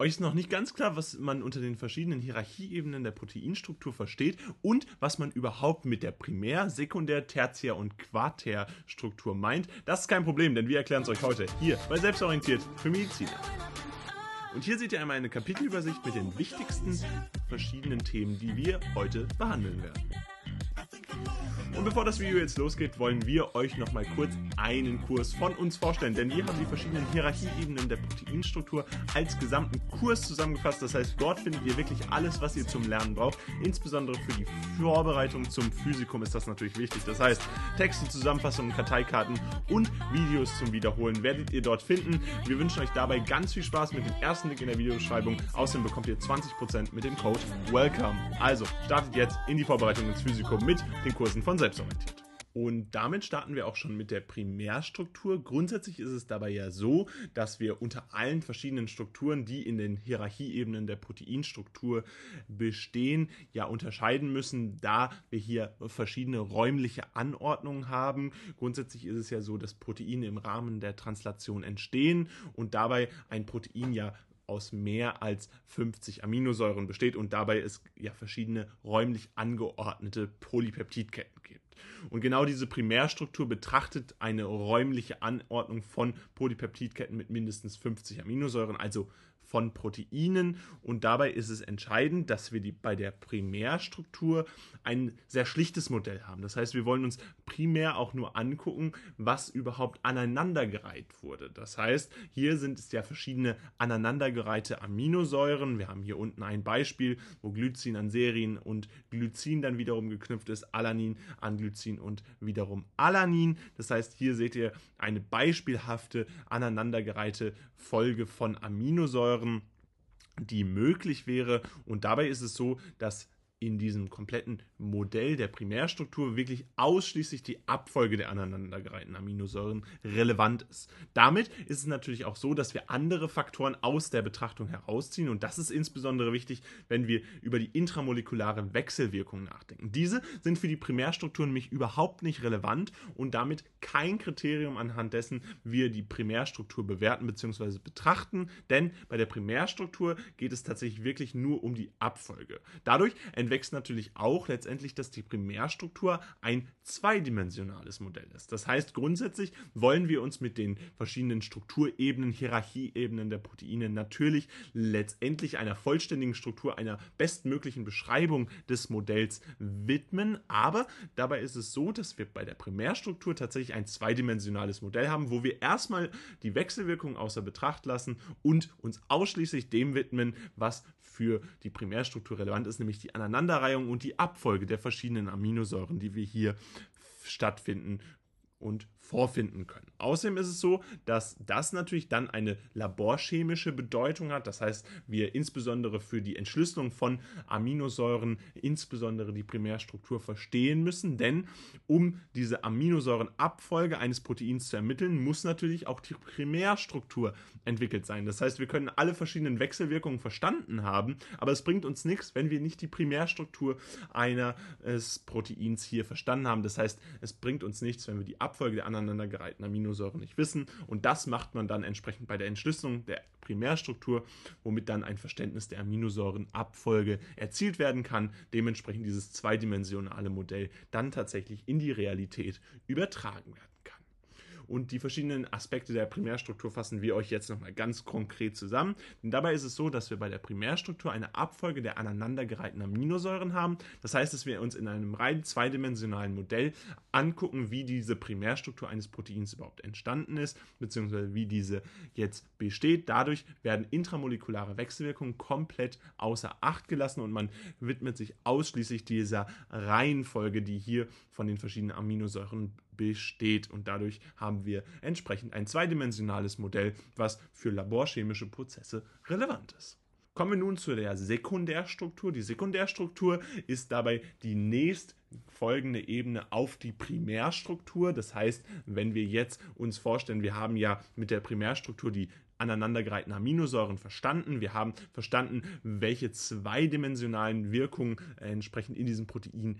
euch ist noch nicht ganz klar, was man unter den verschiedenen Hierarchieebenen der Proteinstruktur versteht und was man überhaupt mit der Primär-, Sekundär-, Tertiär- und Quartärstruktur meint. Das ist kein Problem, denn wir erklären es euch heute hier bei Selbstorientiert für Mediziner. Und hier seht ihr einmal eine Kapitelübersicht mit den wichtigsten verschiedenen Themen, die wir heute behandeln werden. Und bevor das Video jetzt losgeht, wollen wir euch nochmal kurz einen Kurs von uns vorstellen, denn wir haben die verschiedenen Hierarchieebenen der Proteinstruktur als gesamten Kurs zusammengefasst. Das heißt, dort findet ihr wirklich alles, was ihr zum Lernen braucht. Insbesondere für die Vorbereitung zum Physikum ist das natürlich wichtig. Das heißt, Texte, Zusammenfassungen, Karteikarten und Videos zum Wiederholen werdet ihr dort finden. Wir wünschen euch dabei ganz viel Spaß mit dem ersten Link in der Videobeschreibung. Außerdem bekommt ihr 20% mit dem Code WELCOME. Also startet jetzt in die Vorbereitung ins Physikum mit den Kursen von Selbstorientiert. Und damit starten wir auch schon mit der Primärstruktur. Grundsätzlich ist es dabei ja so, dass wir unter allen verschiedenen Strukturen, die in den Hierarchieebenen der Proteinstruktur bestehen, ja unterscheiden müssen, da wir hier verschiedene räumliche Anordnungen haben. Grundsätzlich ist es ja so, dass Proteine im Rahmen der Translation entstehen und dabei ein Protein ja aus mehr als 50 Aminosäuren besteht und dabei es ja verschiedene räumlich angeordnete Polypeptidketten gibt. Und genau diese Primärstruktur betrachtet eine räumliche Anordnung von Polypeptidketten mit mindestens 50 Aminosäuren, also von Proteinen. Und dabei ist es entscheidend, dass wir die, bei der Primärstruktur ein sehr schlichtes Modell haben. Das heißt, wir wollen uns primär auch nur angucken, was überhaupt aneinandergereiht wurde. Das heißt, hier sind es ja verschiedene aneinandergereihte Aminosäuren. Wir haben hier unten ein Beispiel, wo Glycin an Serin und Glycin dann wiederum geknüpft ist, Alanin an Glycin und wiederum Alanin. Das heißt, hier seht ihr eine beispielhafte aneinandergereihte Folge von Aminosäuren die möglich wäre. Und dabei ist es so, dass in diesem kompletten Modell der Primärstruktur wirklich ausschließlich die Abfolge der aneinandergereihten Aminosäuren relevant ist. Damit ist es natürlich auch so, dass wir andere Faktoren aus der Betrachtung herausziehen und das ist insbesondere wichtig, wenn wir über die intramolekulare Wechselwirkung nachdenken. Diese sind für die Primärstruktur nämlich überhaupt nicht relevant und damit kein Kriterium anhand dessen wir die Primärstruktur bewerten bzw. betrachten, denn bei der Primärstruktur geht es tatsächlich wirklich nur um die Abfolge. Dadurch entwächst natürlich auch letztendlich, dass die Primärstruktur ein zweidimensionales Modell ist. Das heißt, grundsätzlich wollen wir uns mit den verschiedenen Strukturebenen, Hierarchieebenen der Proteine natürlich letztendlich einer vollständigen Struktur, einer bestmöglichen Beschreibung des Modells widmen. Aber dabei ist es so, dass wir bei der Primärstruktur tatsächlich ein zweidimensionales Modell haben, wo wir erstmal die Wechselwirkung außer Betracht lassen und uns ausschließlich dem widmen, was für die Primärstruktur relevant ist, nämlich die Aneinanderreihung und die Abfolge der verschiedenen Aminosäuren, die wir hier stattfinden und vorfinden können. Außerdem ist es so, dass das natürlich dann eine laborchemische Bedeutung hat. Das heißt, wir insbesondere für die Entschlüsselung von Aminosäuren insbesondere die Primärstruktur verstehen müssen, denn um diese Aminosäurenabfolge eines Proteins zu ermitteln, muss natürlich auch die Primärstruktur entwickelt sein. Das heißt, wir können alle verschiedenen Wechselwirkungen verstanden haben, aber es bringt uns nichts, wenn wir nicht die Primärstruktur eines Proteins hier verstanden haben. Das heißt, es bringt uns nichts, wenn wir die Abfolge der aneinandergereihten Aminosäuren nicht wissen. Und das macht man dann entsprechend bei der Entschlüsselung der Primärstruktur, womit dann ein Verständnis der Aminosäurenabfolge erzielt werden kann. Dementsprechend dieses zweidimensionale Modell dann tatsächlich in die Realität übertragen werden und die verschiedenen Aspekte der Primärstruktur fassen wir euch jetzt nochmal ganz konkret zusammen. Denn dabei ist es so, dass wir bei der Primärstruktur eine Abfolge der aneinandergereihten Aminosäuren haben. Das heißt, dass wir uns in einem rein zweidimensionalen Modell angucken, wie diese Primärstruktur eines Proteins überhaupt entstanden ist, beziehungsweise wie diese jetzt besteht. Dadurch werden intramolekulare Wechselwirkungen komplett außer Acht gelassen und man widmet sich ausschließlich dieser Reihenfolge, die hier von den verschiedenen Aminosäuren besteht. Und dadurch haben wir entsprechend ein zweidimensionales Modell, was für laborchemische Prozesse relevant ist. Kommen wir nun zu der Sekundärstruktur. Die Sekundärstruktur ist dabei die nächst folgende Ebene auf die Primärstruktur. Das heißt, wenn wir jetzt uns vorstellen, wir haben ja mit der Primärstruktur die aneinandergereihten Aminosäuren verstanden. Wir haben verstanden, welche zweidimensionalen Wirkungen entsprechend in diesem Protein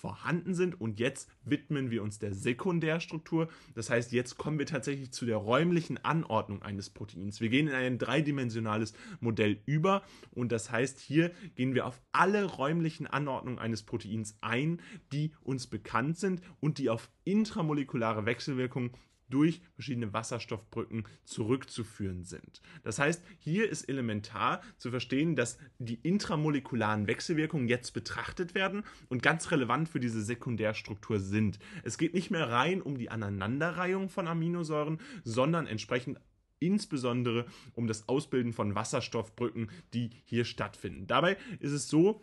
vorhanden sind und jetzt widmen wir uns der Sekundärstruktur. Das heißt, jetzt kommen wir tatsächlich zu der räumlichen Anordnung eines Proteins. Wir gehen in ein dreidimensionales Modell über und das heißt, hier gehen wir auf alle räumlichen Anordnungen eines Proteins ein, die uns bekannt sind und die auf intramolekulare Wechselwirkungen durch verschiedene Wasserstoffbrücken zurückzuführen sind. Das heißt, hier ist elementar zu verstehen, dass die intramolekularen Wechselwirkungen jetzt betrachtet werden und ganz relevant für diese Sekundärstruktur sind. Es geht nicht mehr rein um die Aneinanderreihung von Aminosäuren, sondern entsprechend insbesondere um das Ausbilden von Wasserstoffbrücken, die hier stattfinden. Dabei ist es so,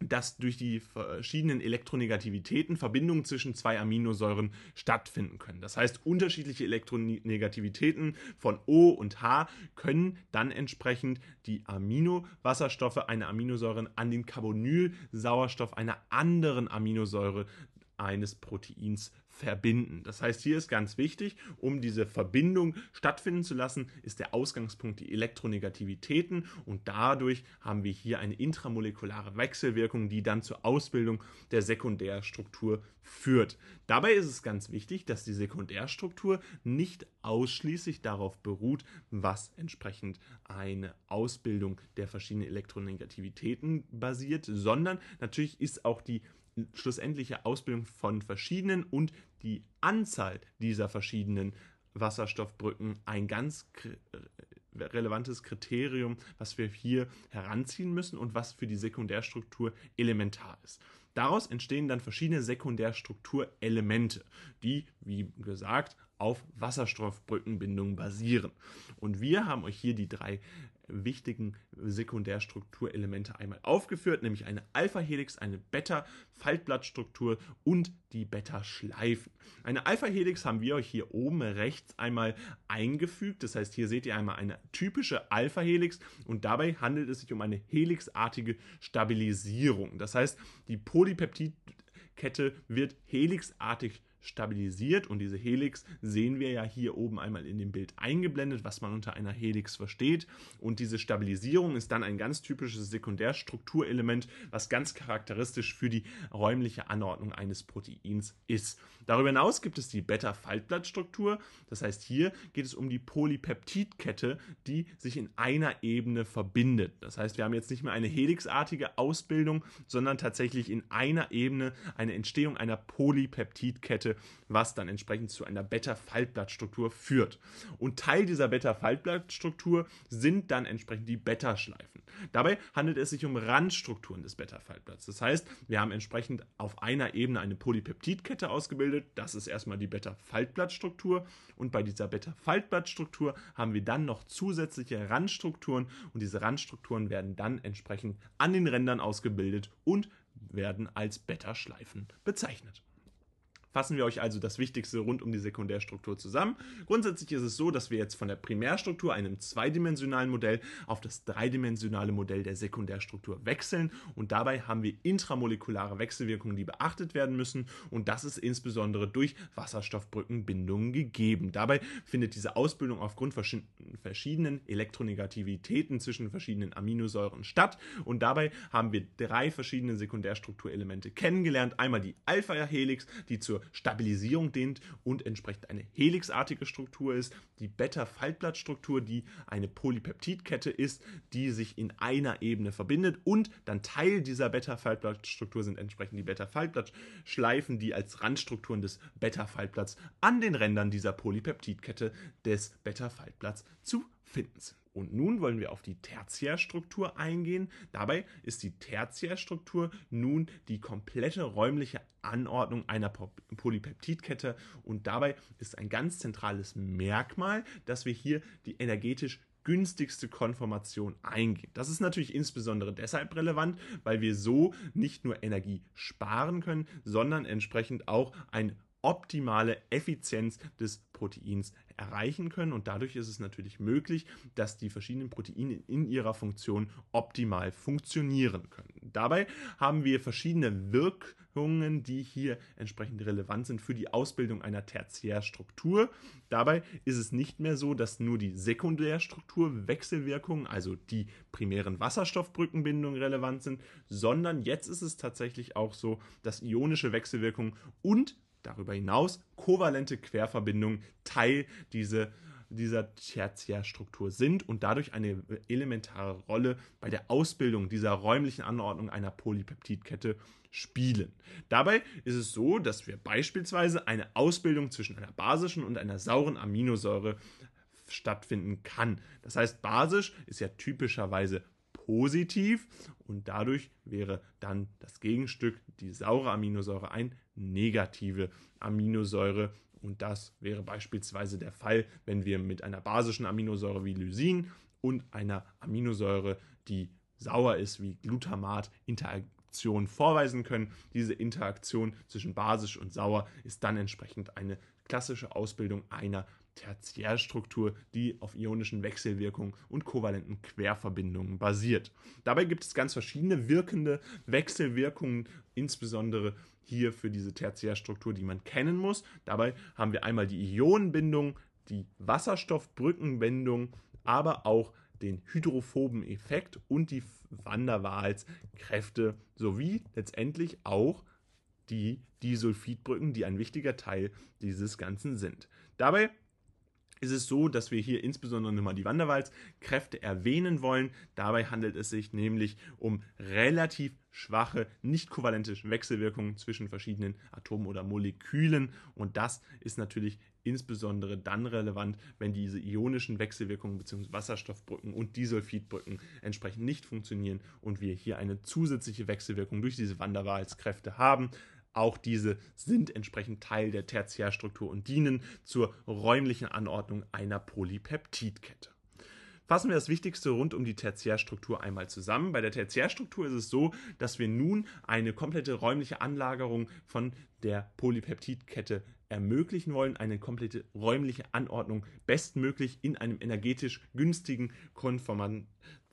dass durch die verschiedenen Elektronegativitäten Verbindungen zwischen zwei Aminosäuren stattfinden können. Das heißt, unterschiedliche Elektronegativitäten von O und H können dann entsprechend die Aminowasserstoffe einer Aminosäure an den Carbonylsauerstoff einer anderen Aminosäure eines Proteins verbinden. Das heißt, hier ist ganz wichtig, um diese Verbindung stattfinden zu lassen, ist der Ausgangspunkt die Elektronegativitäten und dadurch haben wir hier eine intramolekulare Wechselwirkung, die dann zur Ausbildung der Sekundärstruktur führt. Dabei ist es ganz wichtig, dass die Sekundärstruktur nicht ausschließlich darauf beruht, was entsprechend eine Ausbildung der verschiedenen Elektronegativitäten basiert, sondern natürlich ist auch die schlussendliche Ausbildung von verschiedenen und die Anzahl dieser verschiedenen Wasserstoffbrücken ein ganz relevantes Kriterium, was wir hier heranziehen müssen und was für die Sekundärstruktur elementar ist. Daraus entstehen dann verschiedene Sekundärstrukturelemente, die, wie gesagt, auf Wasserstoffbrückenbindungen basieren. Und wir haben euch hier die drei wichtigen Sekundärstrukturelemente einmal aufgeführt, nämlich eine Alpha-Helix, eine Beta-Faltblattstruktur und die Beta-Schleifen. Eine Alpha-Helix haben wir euch hier oben rechts einmal eingefügt. Das heißt, hier seht ihr einmal eine typische Alpha-Helix und dabei handelt es sich um eine helixartige Stabilisierung. Das heißt, die Polypeptidkette wird helixartig stabilisiert und diese Helix sehen wir ja hier oben einmal in dem Bild eingeblendet, was man unter einer Helix versteht und diese Stabilisierung ist dann ein ganz typisches Sekundärstrukturelement, was ganz charakteristisch für die räumliche Anordnung eines Proteins ist. Darüber hinaus gibt es die Beta-Faltblattstruktur, das heißt hier geht es um die Polypeptidkette, die sich in einer Ebene verbindet. Das heißt, wir haben jetzt nicht mehr eine helixartige Ausbildung, sondern tatsächlich in einer Ebene eine Entstehung einer Polypeptidkette Seite, was dann entsprechend zu einer Beta-Faltblattstruktur führt. Und Teil dieser Beta-Faltblattstruktur sind dann entsprechend die Beta-Schleifen. Dabei handelt es sich um Randstrukturen des Beta-Faltblatts. Das heißt, wir haben entsprechend auf einer Ebene eine Polypeptidkette ausgebildet. Das ist erstmal die Beta-Faltblattstruktur. Und bei dieser Beta-Faltblattstruktur haben wir dann noch zusätzliche Randstrukturen. Und diese Randstrukturen werden dann entsprechend an den Rändern ausgebildet und werden als Beta-Schleifen bezeichnet. Fassen wir euch also das Wichtigste rund um die Sekundärstruktur zusammen. Grundsätzlich ist es so, dass wir jetzt von der Primärstruktur, einem zweidimensionalen Modell, auf das dreidimensionale Modell der Sekundärstruktur wechseln und dabei haben wir intramolekulare Wechselwirkungen, die beachtet werden müssen und das ist insbesondere durch Wasserstoffbrückenbindungen gegeben. Dabei findet diese Ausbildung aufgrund verschiedenen Elektronegativitäten zwischen verschiedenen Aminosäuren statt und dabei haben wir drei verschiedene Sekundärstrukturelemente kennengelernt. Einmal die Alpha-Helix, die zur Stabilisierung dient und entsprechend eine helixartige Struktur ist. Die Beta-Faltblattstruktur, die eine Polypeptidkette ist, die sich in einer Ebene verbindet und dann Teil dieser Beta-Faltblattstruktur sind entsprechend die Beta-Faltblattschleifen, die als Randstrukturen des Beta-Faltblatts an den Rändern dieser Polypeptidkette des Beta-Faltblatts zu finden sind. Und nun wollen wir auf die Tertiärstruktur eingehen. Dabei ist die Tertiärstruktur nun die komplette räumliche Anordnung einer Polypeptidkette und dabei ist ein ganz zentrales Merkmal, dass wir hier die energetisch günstigste Konformation eingehen. Das ist natürlich insbesondere deshalb relevant, weil wir so nicht nur Energie sparen können, sondern entsprechend auch ein optimale Effizienz des Proteins erreichen können. Und dadurch ist es natürlich möglich, dass die verschiedenen Proteine in ihrer Funktion optimal funktionieren können. Dabei haben wir verschiedene Wirkungen, die hier entsprechend relevant sind für die Ausbildung einer Tertiärstruktur. Dabei ist es nicht mehr so, dass nur die Sekundärstruktur Wechselwirkungen, also die primären Wasserstoffbrückenbindungen relevant sind, sondern jetzt ist es tatsächlich auch so, dass ionische Wechselwirkungen und darüber hinaus kovalente Querverbindungen Teil diese, dieser Tertiärstruktur sind und dadurch eine elementare Rolle bei der Ausbildung dieser räumlichen Anordnung einer Polypeptidkette spielen. Dabei ist es so, dass wir beispielsweise eine Ausbildung zwischen einer basischen und einer sauren Aminosäure stattfinden kann. Das heißt, basisch ist ja typischerweise positiv und dadurch wäre dann das Gegenstück, die saure Aminosäure, ein negative Aminosäure. Und das wäre beispielsweise der Fall, wenn wir mit einer basischen Aminosäure wie Lysin und einer Aminosäure, die sauer ist wie Glutamat, Interaktion vorweisen können. Diese Interaktion zwischen basisch und sauer ist dann entsprechend eine klassische Ausbildung einer Tertiärstruktur, die auf ionischen Wechselwirkungen und kovalenten Querverbindungen basiert. Dabei gibt es ganz verschiedene wirkende Wechselwirkungen, insbesondere hier für diese Tertiärstruktur, die man kennen muss. Dabei haben wir einmal die Ionenbindung, die Wasserstoffbrückenbindung, aber auch den hydrophoben Effekt und die Van Kräfte sowie letztendlich auch die Disulfidbrücken, die ein wichtiger Teil dieses Ganzen sind. Dabei ist es so, dass wir hier insbesondere nochmal die Wanderwalds-Kräfte erwähnen wollen. Dabei handelt es sich nämlich um relativ schwache, nicht kovalente Wechselwirkungen zwischen verschiedenen Atomen oder Molekülen. Und das ist natürlich insbesondere dann relevant, wenn diese ionischen Wechselwirkungen bzw. Wasserstoffbrücken und Disulfidbrücken entsprechend nicht funktionieren und wir hier eine zusätzliche Wechselwirkung durch diese Wanderwahlskräfte haben. Auch diese sind entsprechend Teil der Tertiärstruktur und dienen zur räumlichen Anordnung einer Polypeptidkette. Fassen wir das Wichtigste rund um die Tertiärstruktur einmal zusammen. Bei der Tertiärstruktur ist es so, dass wir nun eine komplette räumliche Anlagerung von der Polypeptidkette ermöglichen wollen, eine komplette räumliche Anordnung bestmöglich in einem energetisch günstigen Konformanten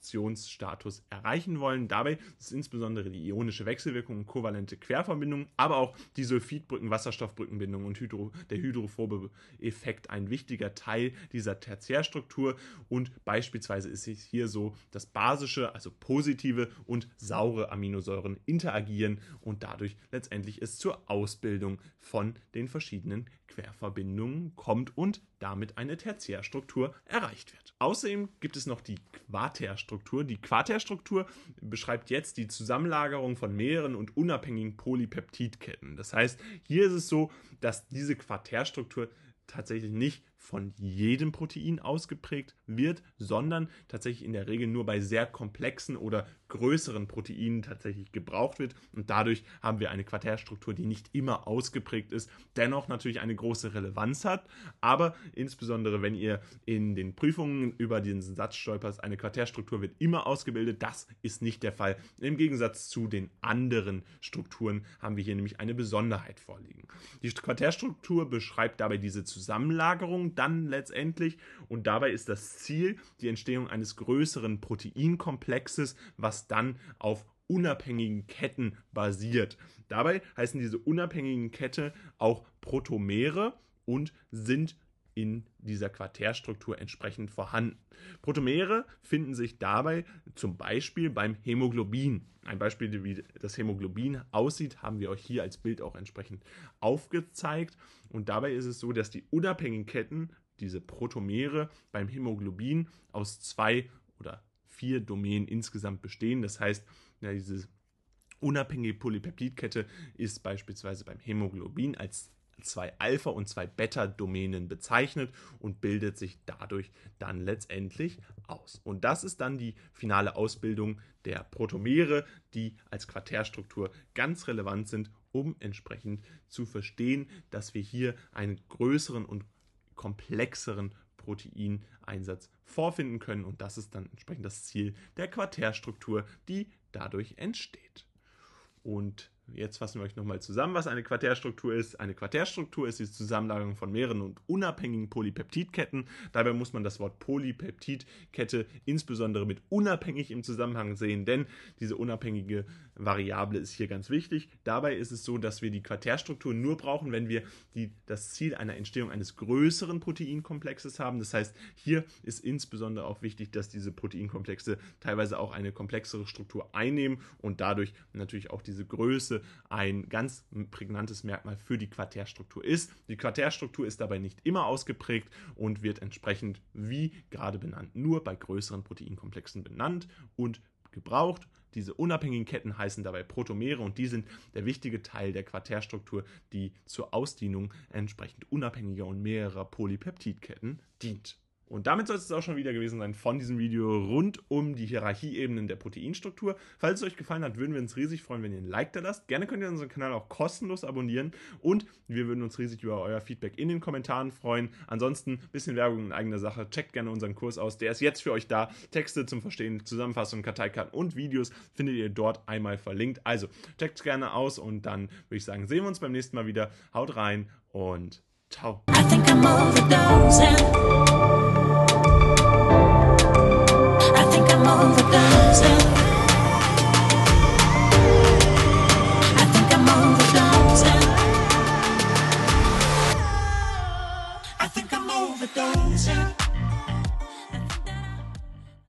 Reaktionsstatus erreichen wollen. Dabei ist insbesondere die ionische Wechselwirkung und kovalente Querverbindung, aber auch die Sulfidbrücken, Wasserstoffbrückenbindung und Hydro, der hydrophobe Effekt ein wichtiger Teil dieser Tertiärstruktur. Und beispielsweise ist es hier so, dass basische, also positive und saure Aminosäuren interagieren und dadurch letztendlich es zur Ausbildung von den verschiedenen Querverbindungen kommt und damit eine Tertiärstruktur erreicht wird. Außerdem gibt es noch die Quaterstruktur. Die Quaterstruktur beschreibt jetzt die Zusammenlagerung von mehreren und unabhängigen Polypeptidketten. Das heißt, hier ist es so, dass diese Quaterstruktur tatsächlich nicht von jedem Protein ausgeprägt wird, sondern tatsächlich in der Regel nur bei sehr komplexen oder größeren Proteinen tatsächlich gebraucht wird. Und dadurch haben wir eine Quaterstruktur, die nicht immer ausgeprägt ist, dennoch natürlich eine große Relevanz hat. Aber insbesondere, wenn ihr in den Prüfungen über diesen Satz stolpert, eine Quaterstruktur wird immer ausgebildet, das ist nicht der Fall. Im Gegensatz zu den anderen Strukturen haben wir hier nämlich eine Besonderheit vorliegen. Die Quaterstruktur beschreibt dabei diese Zusammenlagerung dann letztendlich und dabei ist das Ziel die Entstehung eines größeren Proteinkomplexes, was dann auf unabhängigen Ketten basiert. Dabei heißen diese unabhängigen Kette auch Protomere und sind in dieser Quaterstruktur entsprechend vorhanden. Protomere finden sich dabei zum Beispiel beim Hämoglobin. Ein Beispiel, wie das Hämoglobin aussieht, haben wir euch hier als Bild auch entsprechend aufgezeigt. Und dabei ist es so, dass die unabhängigen Ketten, diese Protomere beim Hämoglobin aus zwei oder vier Domänen insgesamt bestehen. Das heißt, ja, diese unabhängige Polypeptidkette ist beispielsweise beim Hämoglobin als zwei Alpha- und zwei Beta-Domänen bezeichnet und bildet sich dadurch dann letztendlich aus. Und das ist dann die finale Ausbildung der Protomere, die als Quaterstruktur ganz relevant sind, um entsprechend zu verstehen, dass wir hier einen größeren und komplexeren Proteineinsatz vorfinden können. Und das ist dann entsprechend das Ziel der Quaterstruktur, die dadurch entsteht. Und Jetzt fassen wir euch nochmal zusammen, was eine Quaternstruktur ist. Eine Quaternstruktur ist die Zusammenlagerung von mehreren und unabhängigen Polypeptidketten. Dabei muss man das Wort Polypeptidkette insbesondere mit unabhängig im Zusammenhang sehen, denn diese unabhängige Variable ist hier ganz wichtig. Dabei ist es so, dass wir die Quaternstruktur nur brauchen, wenn wir die, das Ziel einer Entstehung eines größeren Proteinkomplexes haben. Das heißt, hier ist insbesondere auch wichtig, dass diese Proteinkomplexe teilweise auch eine komplexere Struktur einnehmen und dadurch natürlich auch diese Größe ein ganz prägnantes Merkmal für die Quaternstruktur ist. Die Quaternstruktur ist dabei nicht immer ausgeprägt und wird entsprechend, wie gerade benannt, nur bei größeren Proteinkomplexen benannt und gebraucht. Diese unabhängigen Ketten heißen dabei Protomere und die sind der wichtige Teil der Quaternstruktur, die zur Ausdehnung entsprechend unabhängiger und mehrerer Polypeptidketten dient. Und damit soll es auch schon wieder gewesen sein von diesem Video rund um die Hierarchieebenen der Proteinstruktur. Falls es euch gefallen hat, würden wir uns riesig freuen, wenn ihr ein Like da lasst. Gerne könnt ihr unseren Kanal auch kostenlos abonnieren und wir würden uns riesig über euer Feedback in den Kommentaren freuen. Ansonsten bisschen Werbung in eigener Sache. Checkt gerne unseren Kurs aus. Der ist jetzt für euch da. Texte zum Verstehen, Zusammenfassungen, Karteikarten und Videos findet ihr dort einmal verlinkt. Also checkt gerne aus und dann würde ich sagen, sehen wir uns beim nächsten Mal wieder. Haut rein und ciao. I think I'm overdosing.